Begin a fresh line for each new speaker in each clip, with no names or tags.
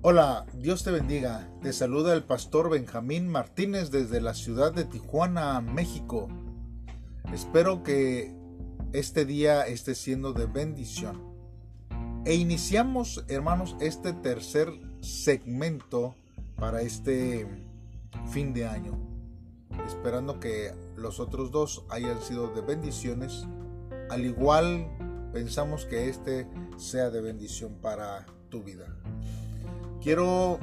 Hola, Dios te bendiga. Te saluda el pastor Benjamín Martínez desde la ciudad de Tijuana, México. Espero que este día esté siendo de bendición. E iniciamos, hermanos, este tercer segmento para este fin de año. Esperando que los otros dos hayan sido de bendiciones. Al igual, pensamos que este sea de bendición para tu vida. Quiero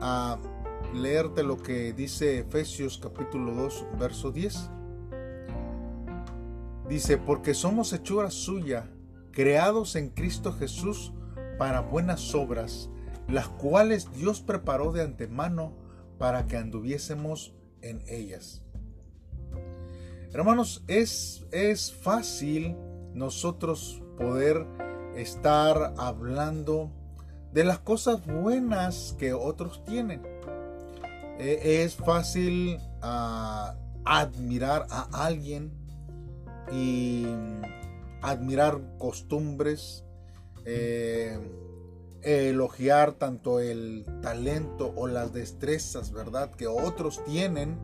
ah, leerte lo que dice Efesios capítulo 2, verso 10. Dice, porque somos hechura suya, creados en Cristo Jesús para buenas obras, las cuales Dios preparó de antemano para que anduviésemos en ellas. Hermanos, es, es fácil nosotros poder estar hablando de las cosas buenas que otros tienen. E, es fácil ah, admirar a alguien y admirar costumbres, eh, elogiar tanto el talento o las destrezas, ¿verdad? Que otros tienen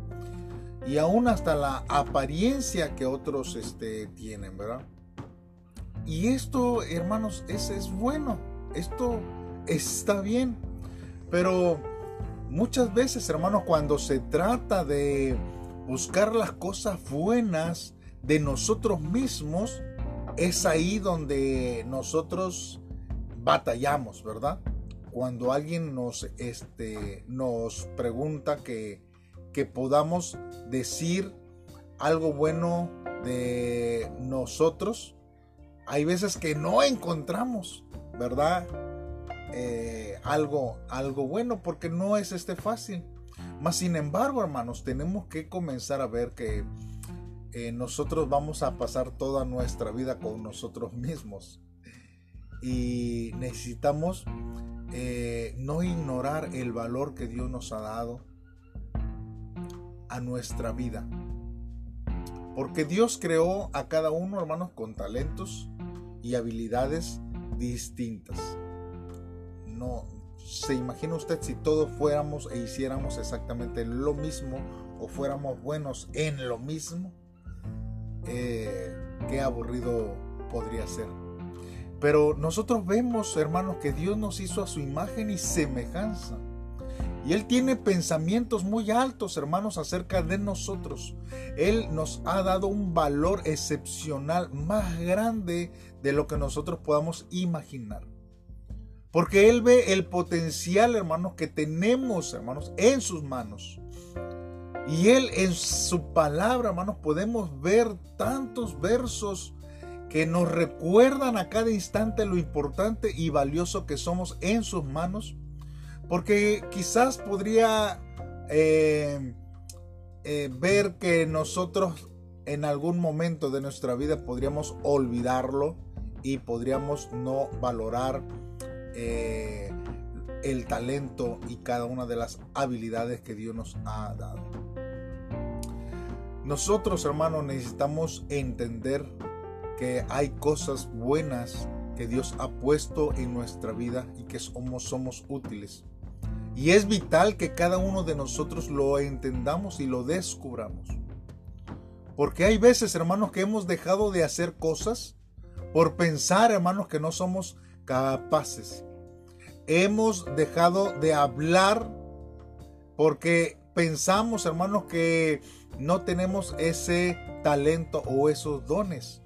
y aún hasta la apariencia que otros este, tienen, ¿verdad? Y esto, hermanos, es, es bueno. Esto está bien. Pero muchas veces, hermanos, cuando se trata de buscar las cosas buenas de nosotros mismos, es ahí donde nosotros batallamos, ¿verdad? Cuando alguien nos, este, nos pregunta que, que podamos decir algo bueno de nosotros, hay veces que no encontramos, ¿verdad? Eh, algo, algo bueno porque no es este fácil. Mas sin embargo, hermanos, tenemos que comenzar a ver que eh, nosotros vamos a pasar toda nuestra vida con nosotros mismos. Y necesitamos eh, no ignorar el valor que Dios nos ha dado a nuestra vida. Porque Dios creó a cada uno, hermanos, con talentos y habilidades distintas no se imagina usted si todos fuéramos e hiciéramos exactamente lo mismo o fuéramos buenos en lo mismo, eh, qué aburrido podría ser. Pero nosotros vemos, hermanos, que Dios nos hizo a su imagen y semejanza. Y Él tiene pensamientos muy altos, hermanos, acerca de nosotros. Él nos ha dado un valor excepcional más grande de lo que nosotros podamos imaginar. Porque Él ve el potencial, hermanos, que tenemos, hermanos, en sus manos. Y Él en su palabra, hermanos, podemos ver tantos versos que nos recuerdan a cada instante lo importante y valioso que somos en sus manos. Porque quizás podría eh, eh, ver que nosotros en algún momento de nuestra vida podríamos olvidarlo y podríamos no valorar eh, el talento y cada una de las habilidades que Dios nos ha dado. Nosotros, hermanos, necesitamos entender que hay cosas buenas que Dios ha puesto en nuestra vida y que somos, somos útiles. Y es vital que cada uno de nosotros lo entendamos y lo descubramos. Porque hay veces, hermanos, que hemos dejado de hacer cosas por pensar, hermanos, que no somos capaces hemos dejado de hablar porque pensamos, hermanos, que no tenemos ese talento o esos dones.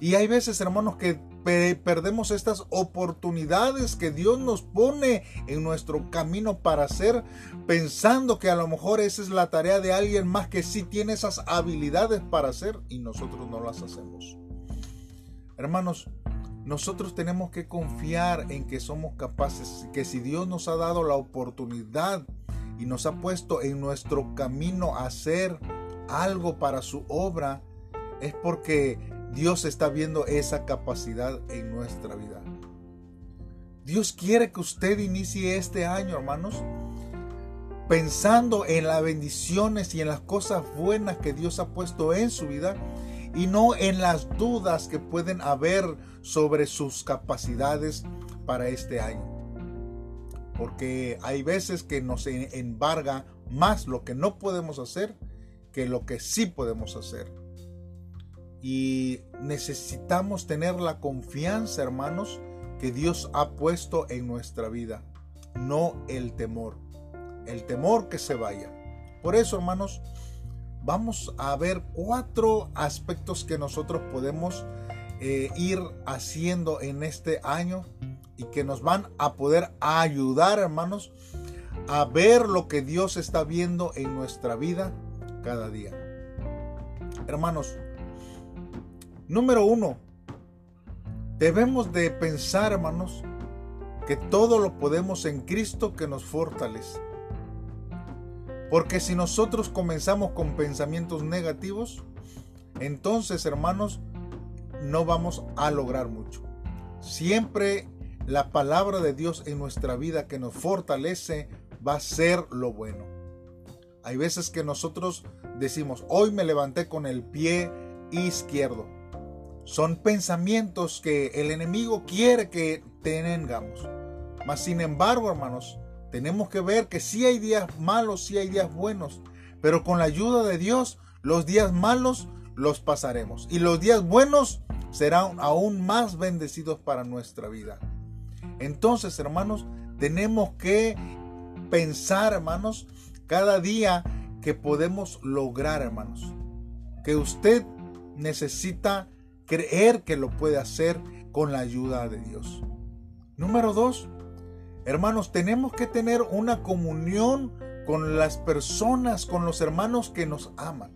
Y hay veces, hermanos, que perdemos estas oportunidades que Dios nos pone en nuestro camino para hacer, pensando que a lo mejor esa es la tarea de alguien más que sí tiene esas habilidades para hacer y nosotros no las hacemos. Hermanos, nosotros tenemos que confiar en que somos capaces, que si Dios nos ha dado la oportunidad y nos ha puesto en nuestro camino a hacer algo para su obra, es porque Dios está viendo esa capacidad en nuestra vida. Dios quiere que usted inicie este año, hermanos, pensando en las bendiciones y en las cosas buenas que Dios ha puesto en su vida y no en las dudas que pueden haber sobre sus capacidades para este año. porque hay veces que nos embarga más lo que no podemos hacer que lo que sí podemos hacer. Y necesitamos tener la confianza, hermanos, que Dios ha puesto en nuestra vida, no el temor. El temor que se vaya. Por eso, hermanos, vamos a ver cuatro aspectos que nosotros podemos eh, ir haciendo en este año y que nos van a poder ayudar, hermanos, a ver lo que Dios está viendo en nuestra vida cada día. Hermanos, número uno, debemos de pensar, hermanos, que todo lo podemos en Cristo que nos fortalece. Porque si nosotros comenzamos con pensamientos negativos, entonces, hermanos, no vamos a lograr mucho. Siempre la palabra de Dios en nuestra vida que nos fortalece va a ser lo bueno. Hay veces que nosotros decimos, hoy me levanté con el pie izquierdo. Son pensamientos que el enemigo quiere que tengamos. Mas sin embargo, hermanos, tenemos que ver que sí hay días malos, sí hay días buenos. Pero con la ayuda de Dios, los días malos los pasaremos. Y los días buenos serán aún más bendecidos para nuestra vida. Entonces, hermanos, tenemos que pensar, hermanos, cada día que podemos lograr, hermanos. Que usted necesita creer que lo puede hacer con la ayuda de Dios. Número dos, hermanos, tenemos que tener una comunión con las personas, con los hermanos que nos aman.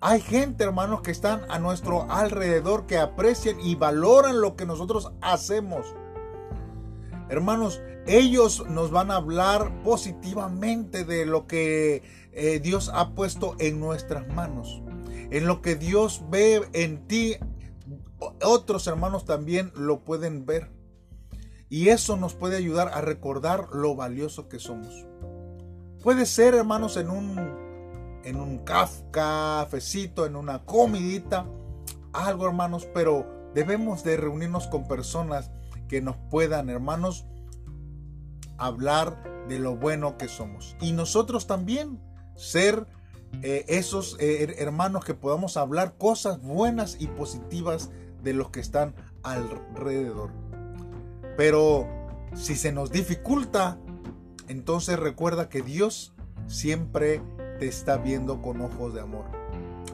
Hay gente, hermanos, que están a nuestro alrededor, que aprecian y valoran lo que nosotros hacemos. Hermanos, ellos nos van a hablar positivamente de lo que eh, Dios ha puesto en nuestras manos. En lo que Dios ve en ti, otros hermanos también lo pueden ver. Y eso nos puede ayudar a recordar lo valioso que somos. Puede ser, hermanos, en un, en un cafecito, en una comidita, algo, hermanos, pero debemos de reunirnos con personas que nos puedan, hermanos, hablar de lo bueno que somos. Y nosotros también ser eh, esos eh, hermanos que podamos hablar cosas buenas y positivas de los que están alrededor. Pero si se nos dificulta, entonces recuerda que Dios siempre te está viendo con ojos de amor.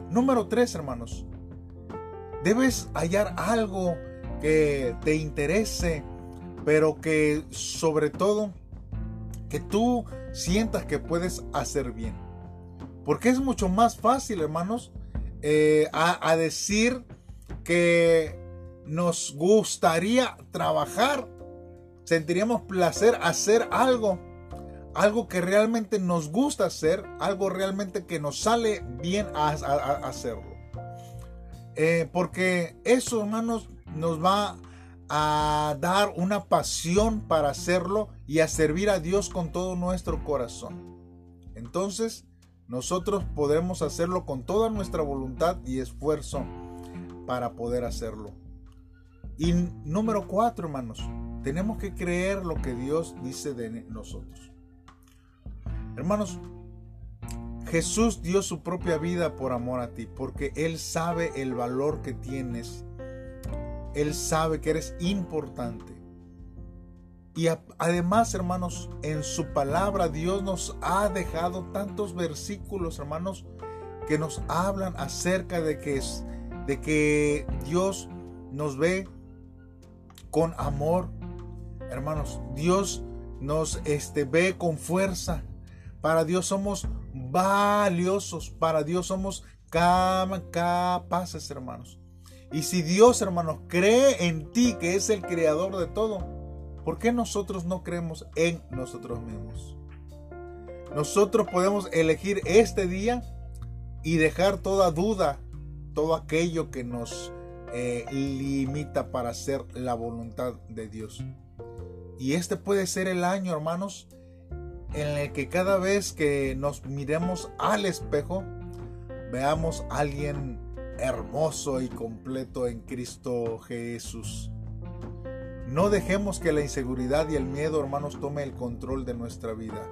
Número 3, hermanos. Debes hallar algo que te interese, pero que sobre todo que tú sientas que puedes hacer bien. Porque es mucho más fácil, hermanos, eh, a, decir que nos gustaría trabajar, sentiríamos placer hacer algo, algo que realmente nos gusta hacer, algo realmente que nos sale bien a, hacerlo. Eh, porque eso, hermanos, nos va a dar una pasión para hacerlo y a servir a Dios con todo nuestro corazón. Entonces, nosotros podremos hacerlo con toda nuestra voluntad y esfuerzo para poder hacerlo. Y número cuatro, hermanos, tenemos que creer lo que Dios dice de nosotros. Hermanos, Jesús dio su propia vida por amor a ti, porque Él sabe el valor que tienes él sabe que eres importante. Y además, hermanos, en su palabra Dios nos ha dejado tantos versículos, hermanos, que nos hablan acerca de que, de que Dios nos ve con amor. Hermanos, Dios nos este, ve con fuerza. Para Dios somos valiosos. Para Dios somos capaces, hermanos. Y si Dios, hermanos, cree en ti, que es el creador de todo, ¿por qué nosotros no creemos en nosotros mismos? Nosotros podemos elegir este día y dejar toda duda, todo aquello que nos eh, limita para hacer la voluntad de Dios. Y este puede ser el año, hermanos, en el que cada vez que nos miremos al espejo, veamos a alguien hermoso y completo en Cristo Jesús. No dejemos que la inseguridad y el miedo, hermanos, tome el control de nuestra vida.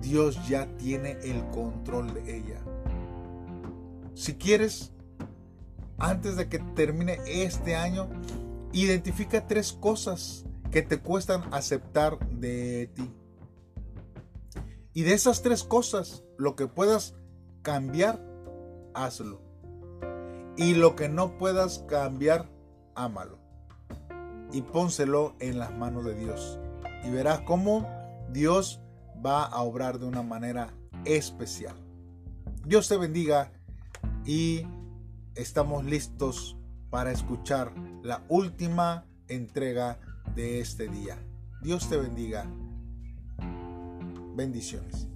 Dios ya tiene el control de ella. Si quieres, antes de que termine este año, identifica tres cosas que te cuestan aceptar de ti. Y de esas tres cosas, lo que puedas cambiar, hazlo. Y lo que no puedas cambiar, ámalo. Y pónselo en las manos de Dios. Y verás cómo Dios va a obrar de una manera especial. Dios te bendiga y estamos listos para escuchar la última entrega de este día. Dios te bendiga. Bendiciones.